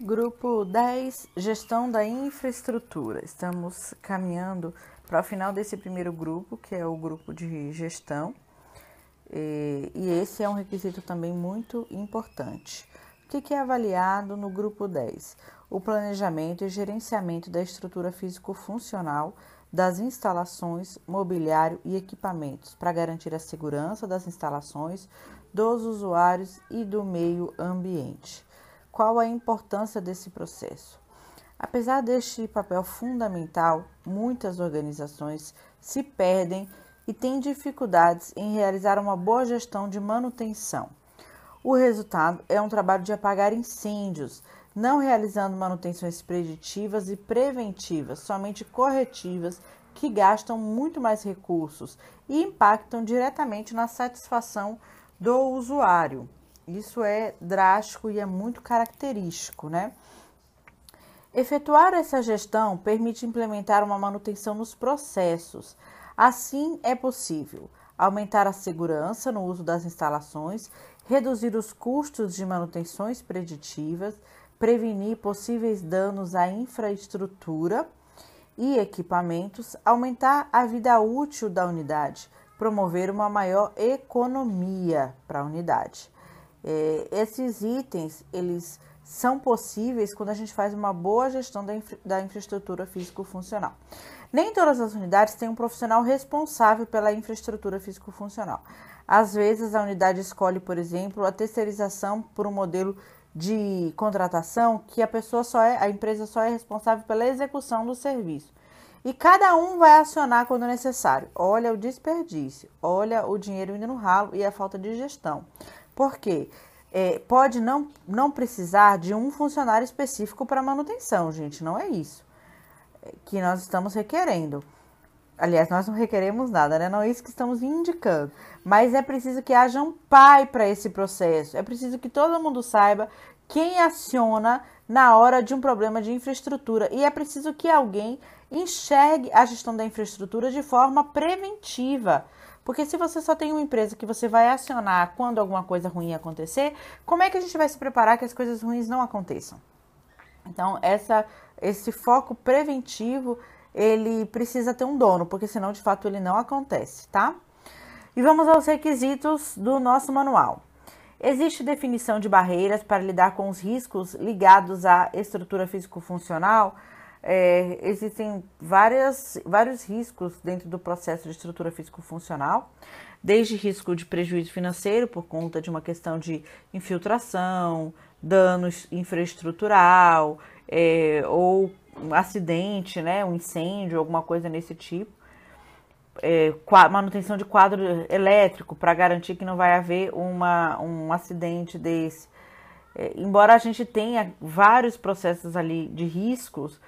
Grupo 10, gestão da infraestrutura. Estamos caminhando para o final desse primeiro grupo, que é o grupo de gestão. E, esse é um requisito também muito importante. O que é avaliado no grupo 10? O planejamento e gerenciamento da estrutura físico-funcional das instalações, mobiliário e equipamentos para garantir a segurança das instalações, dos usuários e do meio ambiente. Qual a importância desse processo? Apesar deste papel fundamental, muitas organizações se perdem e têm dificuldades em realizar uma boa gestão de manutenção. O resultado é um trabalho de apagar incêndios, não realizando manutenções preditivas e preventivas, somente corretivas, que gastam muito mais recursos e impactam diretamente na satisfação do usuário. Isso é drástico e é muito característico, né? Efetuar essa gestão permite implementar uma manutenção nos processos. Assim, é possível aumentar a segurança no uso das instalações, reduzir os custos de manutenções preditivas, prevenir possíveis danos à infraestrutura e equipamentos, aumentar a vida útil da unidade, promover uma maior economia para a unidade. É, esses itens, eles são possíveis quando a gente faz uma boa gestão da, infra, da infraestrutura físico-funcional. Nem todas as unidades têm um profissional responsável pela infraestrutura físico-funcional. Às vezes, a unidade escolhe, por exemplo, a terceirização por um modelo de contratação que a pessoa só é, a empresa só é responsável pela execução do serviço. E cada um vai acionar quando necessário. Olha o desperdício, olha o dinheiro indo no ralo e a falta de gestão. Por quê? É, pode não, não precisar de um funcionário específico para manutenção, gente, não é isso é, que nós estamos requerendo. Aliás, nós não requeremos nada, né? Não é isso que estamos indicando. Mas é preciso que haja um pai para esse processo. É preciso que todo mundo saiba quem aciona na hora de um problema de infraestrutura. E é preciso que alguém enxergue a gestão da infraestrutura de forma preventiva. Porque se você só tem uma empresa que você vai acionar quando alguma coisa ruim acontecer, como é que a gente vai se preparar que as coisas ruins não aconteçam? Então, essa, esse foco preventivo ele precisa ter um dono, porque senão de fato ele não acontece, tá? E vamos aos requisitos do nosso manual. Existe definição de barreiras para lidar com os riscos ligados à estrutura físico-funcional. É, existem várias, vários riscos dentro do processo de estrutura físico-funcional, desde risco de prejuízo financeiro por conta de uma questão de infiltração, danos infraestrutural é, ou um acidente, né, um incêndio, alguma coisa nesse tipo. É, manutenção de quadro elétrico para garantir que não vai haver uma, um acidente desse. É, embora a gente tenha vários processos ali de riscos,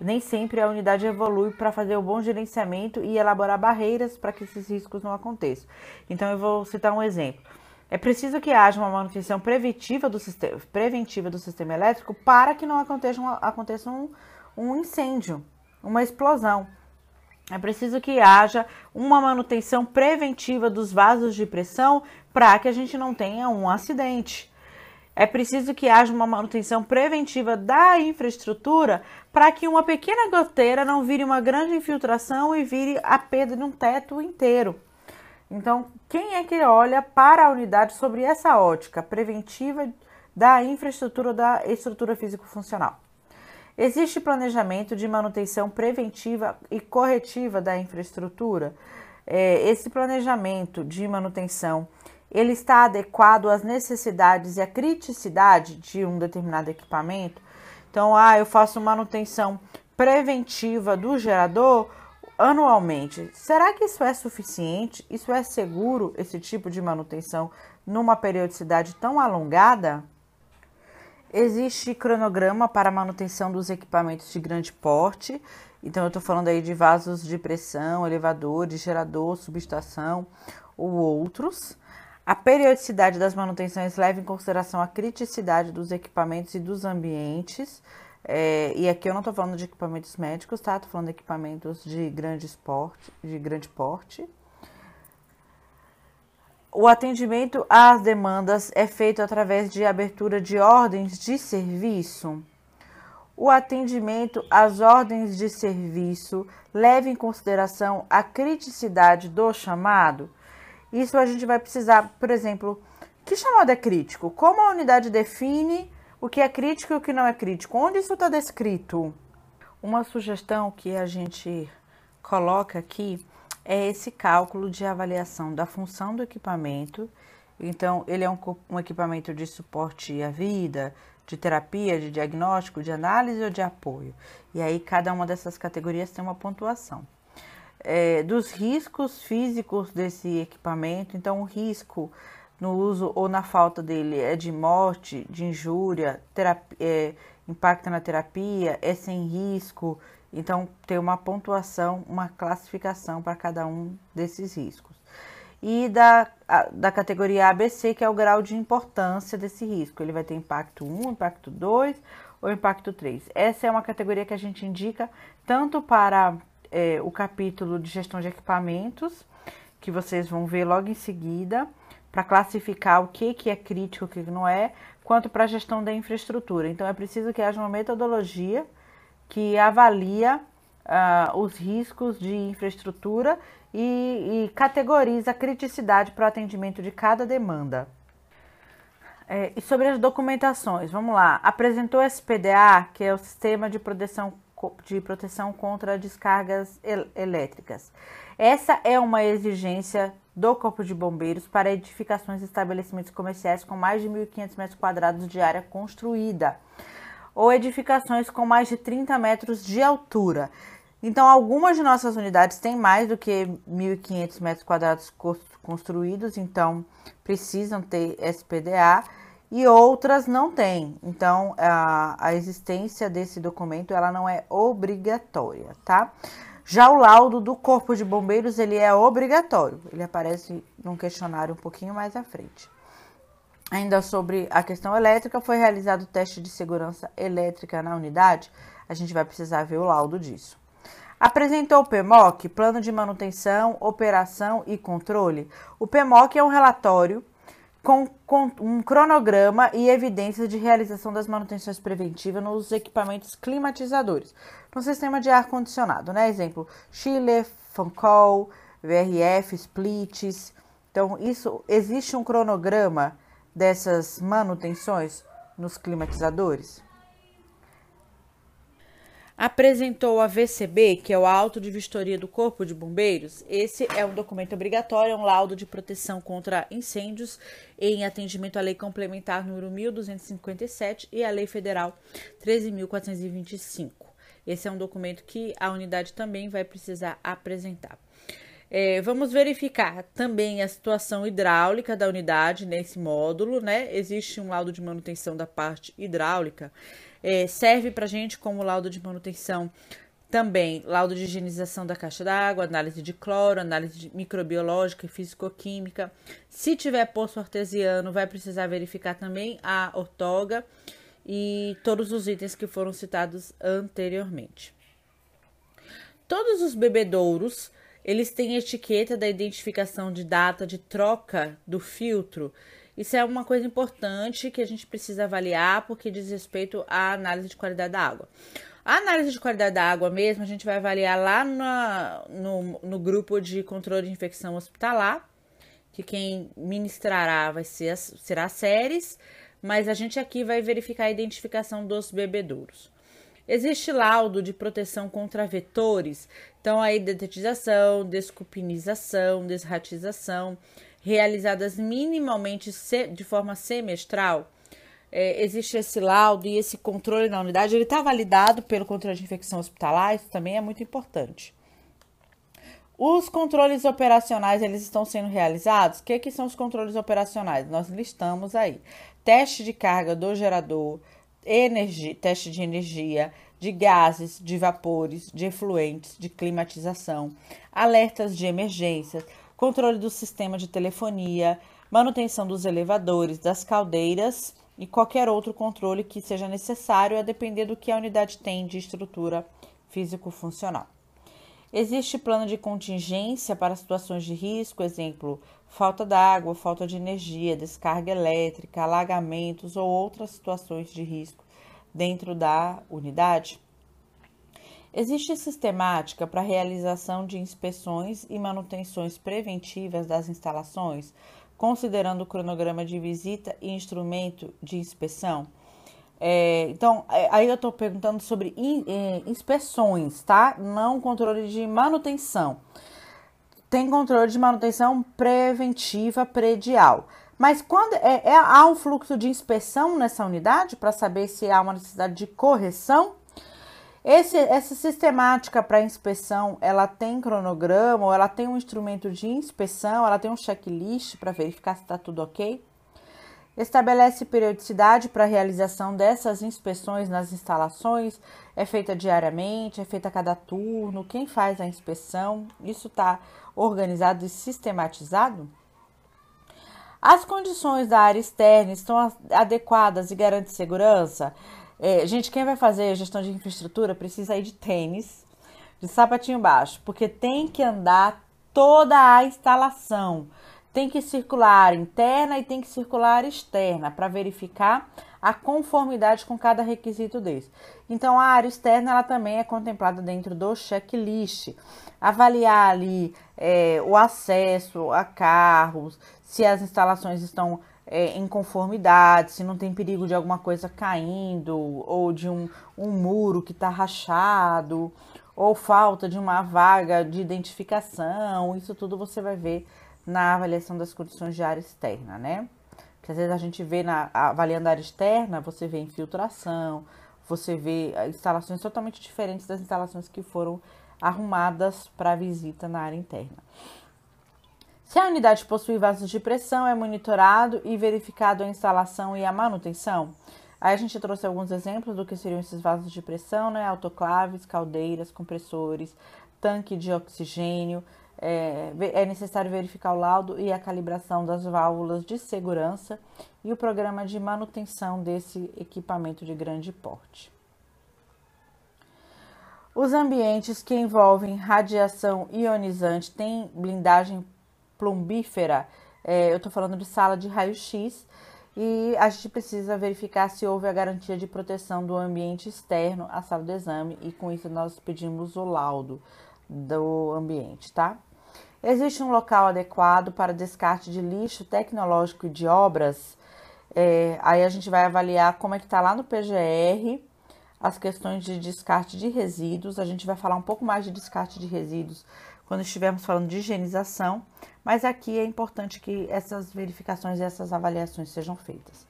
nem sempre a unidade evolui para fazer o bom gerenciamento e elaborar barreiras para que esses riscos não aconteçam. Então eu vou citar um exemplo. É preciso que haja uma manutenção preventiva do sistema, preventiva do sistema elétrico para que não aconteça, um, aconteça um, um incêndio, uma explosão. É preciso que haja uma manutenção preventiva dos vasos de pressão para que a gente não tenha um acidente. É preciso que haja uma manutenção preventiva da infraestrutura para que uma pequena goteira não vire uma grande infiltração e vire a perda de um teto inteiro. Então, quem é que olha para a unidade sobre essa ótica preventiva da infraestrutura da estrutura físico-funcional? Existe planejamento de manutenção preventiva e corretiva da infraestrutura? É, esse planejamento de manutenção ele está adequado às necessidades e à criticidade de um determinado equipamento? Então, ah, eu faço manutenção preventiva do gerador anualmente. Será que isso é suficiente? Isso é seguro, esse tipo de manutenção, numa periodicidade tão alongada? Existe cronograma para manutenção dos equipamentos de grande porte. Então, eu estou falando aí de vasos de pressão, elevadores, gerador, subestação ou outros. A periodicidade das manutenções leva em consideração a criticidade dos equipamentos e dos ambientes. É, e aqui eu não estou falando de equipamentos médicos, tá? Estou falando de equipamentos de grande, porte, de grande porte. O atendimento às demandas é feito através de abertura de ordens de serviço. o atendimento às ordens de serviço leva em consideração a criticidade do chamado? Isso a gente vai precisar, por exemplo, que chamado é crítico? Como a unidade define o que é crítico e o que não é crítico? Onde isso está descrito? Uma sugestão que a gente coloca aqui é esse cálculo de avaliação da função do equipamento. Então, ele é um, um equipamento de suporte à vida, de terapia, de diagnóstico, de análise ou de apoio. E aí, cada uma dessas categorias tem uma pontuação. É, dos riscos físicos desse equipamento, então, o risco no uso ou na falta dele é de morte, de injúria, terapia, é, impacta na terapia, é sem risco. Então, tem uma pontuação, uma classificação para cada um desses riscos e da, da categoria ABC, que é o grau de importância desse risco. Ele vai ter impacto 1, impacto 2 ou impacto 3. Essa é uma categoria que a gente indica tanto para é, o capítulo de gestão de equipamentos, que vocês vão ver logo em seguida, para classificar o que, que é crítico o que não é, quanto para a gestão da infraestrutura. Então, é preciso que haja uma metodologia que avalia uh, os riscos de infraestrutura e, e categoriza a criticidade para o atendimento de cada demanda. É, e sobre as documentações, vamos lá. Apresentou SPDA, que é o Sistema de Proteção, de proteção contra Descargas el Elétricas. Essa é uma exigência do Corpo de Bombeiros para edificações e estabelecimentos comerciais com mais de 1.500 metros quadrados de área construída ou edificações com mais de 30 metros de altura. Então, algumas de nossas unidades têm mais do que 1.500 metros quadrados construídos, então precisam ter SPDA e outras não têm. Então, a, a existência desse documento ela não é obrigatória, tá? Já o laudo do Corpo de Bombeiros ele é obrigatório. Ele aparece num questionário um pouquinho mais à frente. Ainda sobre a questão elétrica, foi realizado o teste de segurança elétrica na unidade. A gente vai precisar ver o laudo disso. Apresentou o PMOC, Plano de Manutenção, Operação e Controle. O PMOC é um relatório com, com, um cronograma e evidências de realização das manutenções preventivas nos equipamentos climatizadores, no sistema de ar-condicionado, né? Exemplo, Chile, Fancol, VRF, Splits. Então, isso existe um cronograma dessas manutenções nos climatizadores? Apresentou a VCB, que é o auto de vistoria do Corpo de Bombeiros. Esse é um documento obrigatório, é um laudo de proteção contra incêndios em atendimento à Lei Complementar número 1257 e à Lei Federal 13425. Esse é um documento que a unidade também vai precisar apresentar. É, vamos verificar também a situação hidráulica da unidade nesse módulo, né? Existe um laudo de manutenção da parte hidráulica é, serve para gente como laudo de manutenção também laudo de higienização da caixa d'água, análise de cloro, análise microbiológica e físico-química. Se tiver poço artesiano, vai precisar verificar também a ortoga e todos os itens que foram citados anteriormente. Todos os bebedouros, eles têm etiqueta da identificação de data de troca do filtro isso é uma coisa importante que a gente precisa avaliar porque diz respeito à análise de qualidade da água. A análise de qualidade da água mesmo, a gente vai avaliar lá na, no, no grupo de controle de infecção hospitalar, que quem ministrará vai ser será a séries, mas a gente aqui vai verificar a identificação dos bebedouros. Existe laudo de proteção contra vetores, então aí detetização, descupinização, desratização, realizadas minimamente de forma semestral, é, existe esse laudo e esse controle na unidade, ele está validado pelo controle de infecção hospitalar, isso também é muito importante. Os controles operacionais, eles estão sendo realizados? O que, que são os controles operacionais? Nós listamos aí. Teste de carga do gerador, energia, teste de energia, de gases, de vapores, de efluentes, de climatização, alertas de emergências, controle do sistema de telefonia, manutenção dos elevadores, das caldeiras e qualquer outro controle que seja necessário a depender do que a unidade tem de estrutura físico-funcional. Existe plano de contingência para situações de risco, exemplo, falta d'água, falta de energia, descarga elétrica, alagamentos ou outras situações de risco dentro da unidade? Existe sistemática para realização de inspeções e manutenções preventivas das instalações, considerando o cronograma de visita e instrumento de inspeção? É, então, é, aí eu estou perguntando sobre é, inspeções, tá? Não controle de manutenção. Tem controle de manutenção preventiva predial. Mas quando é, é há um fluxo de inspeção nessa unidade para saber se há uma necessidade de correção? Esse, essa sistemática para inspeção, ela tem cronograma, ou ela tem um instrumento de inspeção, ela tem um checklist para verificar se está tudo ok? Estabelece periodicidade para a realização dessas inspeções nas instalações, é feita diariamente, é feita a cada turno, quem faz a inspeção, isso está organizado e sistematizado? As condições da área externa estão adequadas e garantem segurança? É, gente, quem vai fazer gestão de infraestrutura precisa ir de tênis, de sapatinho baixo, porque tem que andar toda a instalação. Tem que circular interna e tem que circular externa para verificar a conformidade com cada requisito desse. Então, a área externa ela também é contemplada dentro do checklist. Avaliar ali é, o acesso a carros, se as instalações estão é, em conformidade, se não tem perigo de alguma coisa caindo, ou de um, um muro que está rachado, ou falta de uma vaga de identificação, isso tudo você vai ver na avaliação das condições de área externa, né? Porque às vezes a gente vê na avaliando a área externa, você vê infiltração, você vê instalações totalmente diferentes das instalações que foram arrumadas para visita na área interna. Se a unidade possui vasos de pressão, é monitorado e verificado a instalação e a manutenção. Aí a gente trouxe alguns exemplos do que seriam esses vasos de pressão, né? Autoclaves, caldeiras, compressores, tanque de oxigênio. É, é necessário verificar o laudo e a calibração das válvulas de segurança e o programa de manutenção desse equipamento de grande porte. Os ambientes que envolvem radiação ionizante têm blindagem plumbífera, é, eu estou falando de sala de raio-x, e a gente precisa verificar se houve a garantia de proteção do ambiente externo à sala do exame, e com isso nós pedimos o laudo do ambiente, tá? Existe um local adequado para descarte de lixo tecnológico e de obras. É, aí a gente vai avaliar como é que está lá no PGR as questões de descarte de resíduos. A gente vai falar um pouco mais de descarte de resíduos quando estivermos falando de higienização, mas aqui é importante que essas verificações e essas avaliações sejam feitas.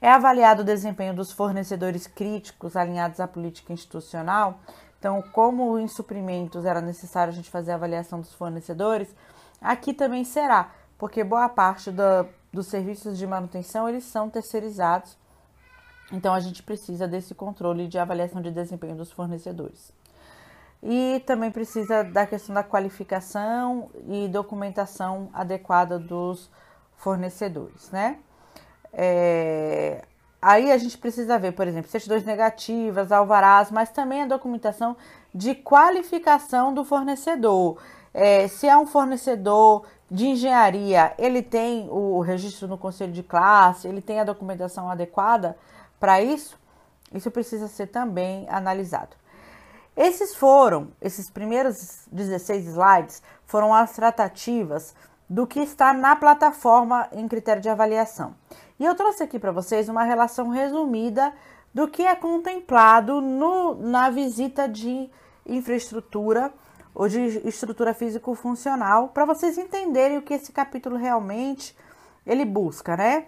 É avaliado o desempenho dos fornecedores críticos alinhados à política institucional. Então, como em suprimentos era necessário a gente fazer a avaliação dos fornecedores, aqui também será, porque boa parte dos serviços de manutenção eles são terceirizados. Então, a gente precisa desse controle de avaliação de desempenho dos fornecedores. E também precisa da questão da qualificação e documentação adequada dos fornecedores, né? É, aí a gente precisa ver, por exemplo, certidões negativas, alvarás, mas também a documentação de qualificação do fornecedor. É, se é um fornecedor de engenharia, ele tem o registro no conselho de classe, ele tem a documentação adequada para isso? Isso precisa ser também analisado. Esses foram, esses primeiros 16 slides, foram as tratativas do que está na plataforma em critério de avaliação. E eu trouxe aqui para vocês uma relação resumida do que é contemplado no, na visita de infraestrutura ou de estrutura físico-funcional, para vocês entenderem o que esse capítulo realmente ele busca, né?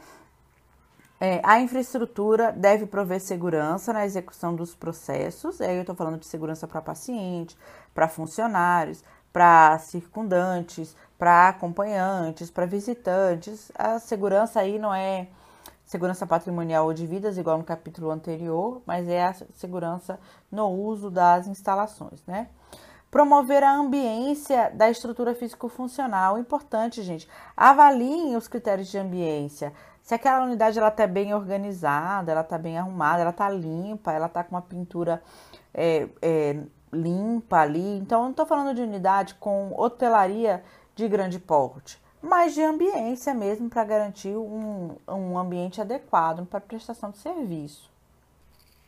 É, a infraestrutura deve prover segurança na execução dos processos. Aí eu estou falando de segurança para paciente, para funcionários, para circundantes, para acompanhantes, para visitantes. A segurança aí não é segurança patrimonial ou de vidas, igual no capítulo anterior, mas é a segurança no uso das instalações, né? Promover a ambiência da estrutura físico-funcional. Importante, gente. Avaliem os critérios de ambiência. Se aquela unidade ela está bem organizada, ela está bem arrumada, ela está limpa, ela está com uma pintura é, é, limpa ali. Então, não estou falando de unidade com hotelaria de grande porte, mas de ambiência mesmo para garantir um, um ambiente adequado para prestação de serviço.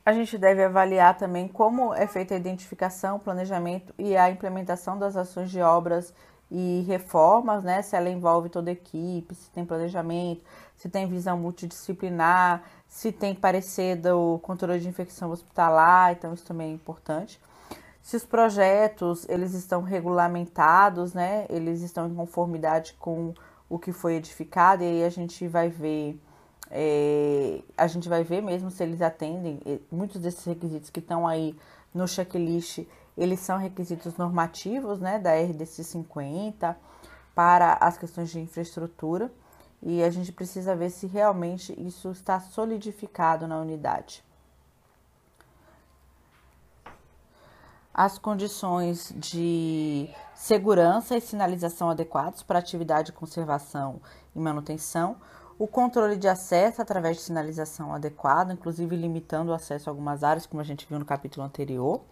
A gente deve avaliar também como é feita a identificação, planejamento e a implementação das ações de obras e reformas, né? Se ela envolve toda a equipe, se tem planejamento, se tem visão multidisciplinar, se tem parecer do controle de infecção hospitalar, então isso também é importante. Se os projetos eles estão regulamentados, né? Eles estão em conformidade com o que foi edificado e aí a gente vai ver é, a gente vai ver mesmo se eles atendem muitos desses requisitos que estão aí no checklist eles são requisitos normativos né, da RDC 50 para as questões de infraestrutura. E a gente precisa ver se realmente isso está solidificado na unidade. As condições de segurança e sinalização adequados para atividade de conservação e manutenção, o controle de acesso através de sinalização adequada, inclusive limitando o acesso a algumas áreas, como a gente viu no capítulo anterior,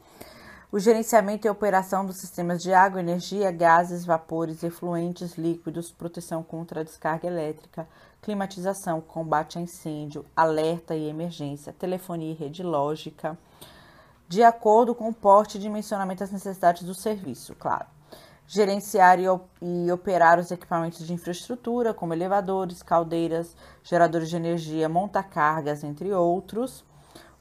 o gerenciamento e operação dos sistemas de água, energia, gases, vapores, efluentes, líquidos, proteção contra a descarga elétrica, climatização, combate a incêndio, alerta e emergência, telefonia e rede lógica, de acordo com o porte e dimensionamento das necessidades do serviço, claro. Gerenciar e operar os equipamentos de infraestrutura, como elevadores, caldeiras, geradores de energia, montacargas, entre outros.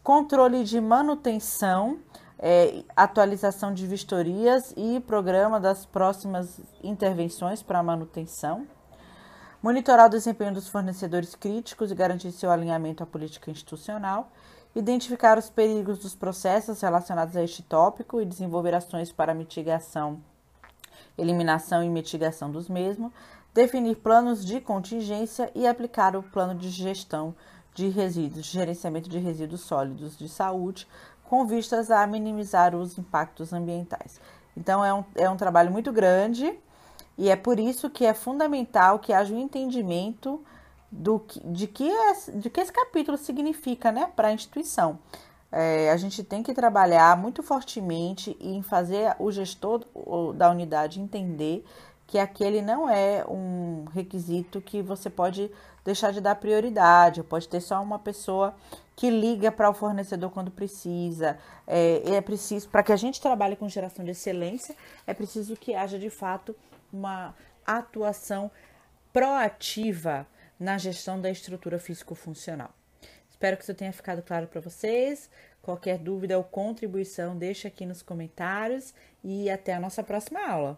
Controle de manutenção é, atualização de vistorias e programa das próximas intervenções para manutenção, monitorar o desempenho dos fornecedores críticos e garantir seu alinhamento à política institucional, identificar os perigos dos processos relacionados a este tópico e desenvolver ações para mitigação, eliminação e mitigação dos mesmos, definir planos de contingência e aplicar o plano de gestão de resíduos, gerenciamento de resíduos sólidos de saúde, com vistas a minimizar os impactos ambientais. Então, é um, é um trabalho muito grande e é por isso que é fundamental que haja um entendimento do que, de, que é, de que esse capítulo significa né, para a instituição. É, a gente tem que trabalhar muito fortemente em fazer o gestor da unidade entender que aquele não é um requisito que você pode deixar de dar prioridade, pode ter só uma pessoa que liga para o fornecedor quando precisa. É, é preciso, para que a gente trabalhe com geração de excelência, é preciso que haja de fato uma atuação proativa na gestão da estrutura físico-funcional. Espero que isso tenha ficado claro para vocês. Qualquer dúvida ou contribuição, deixa aqui nos comentários e até a nossa próxima aula.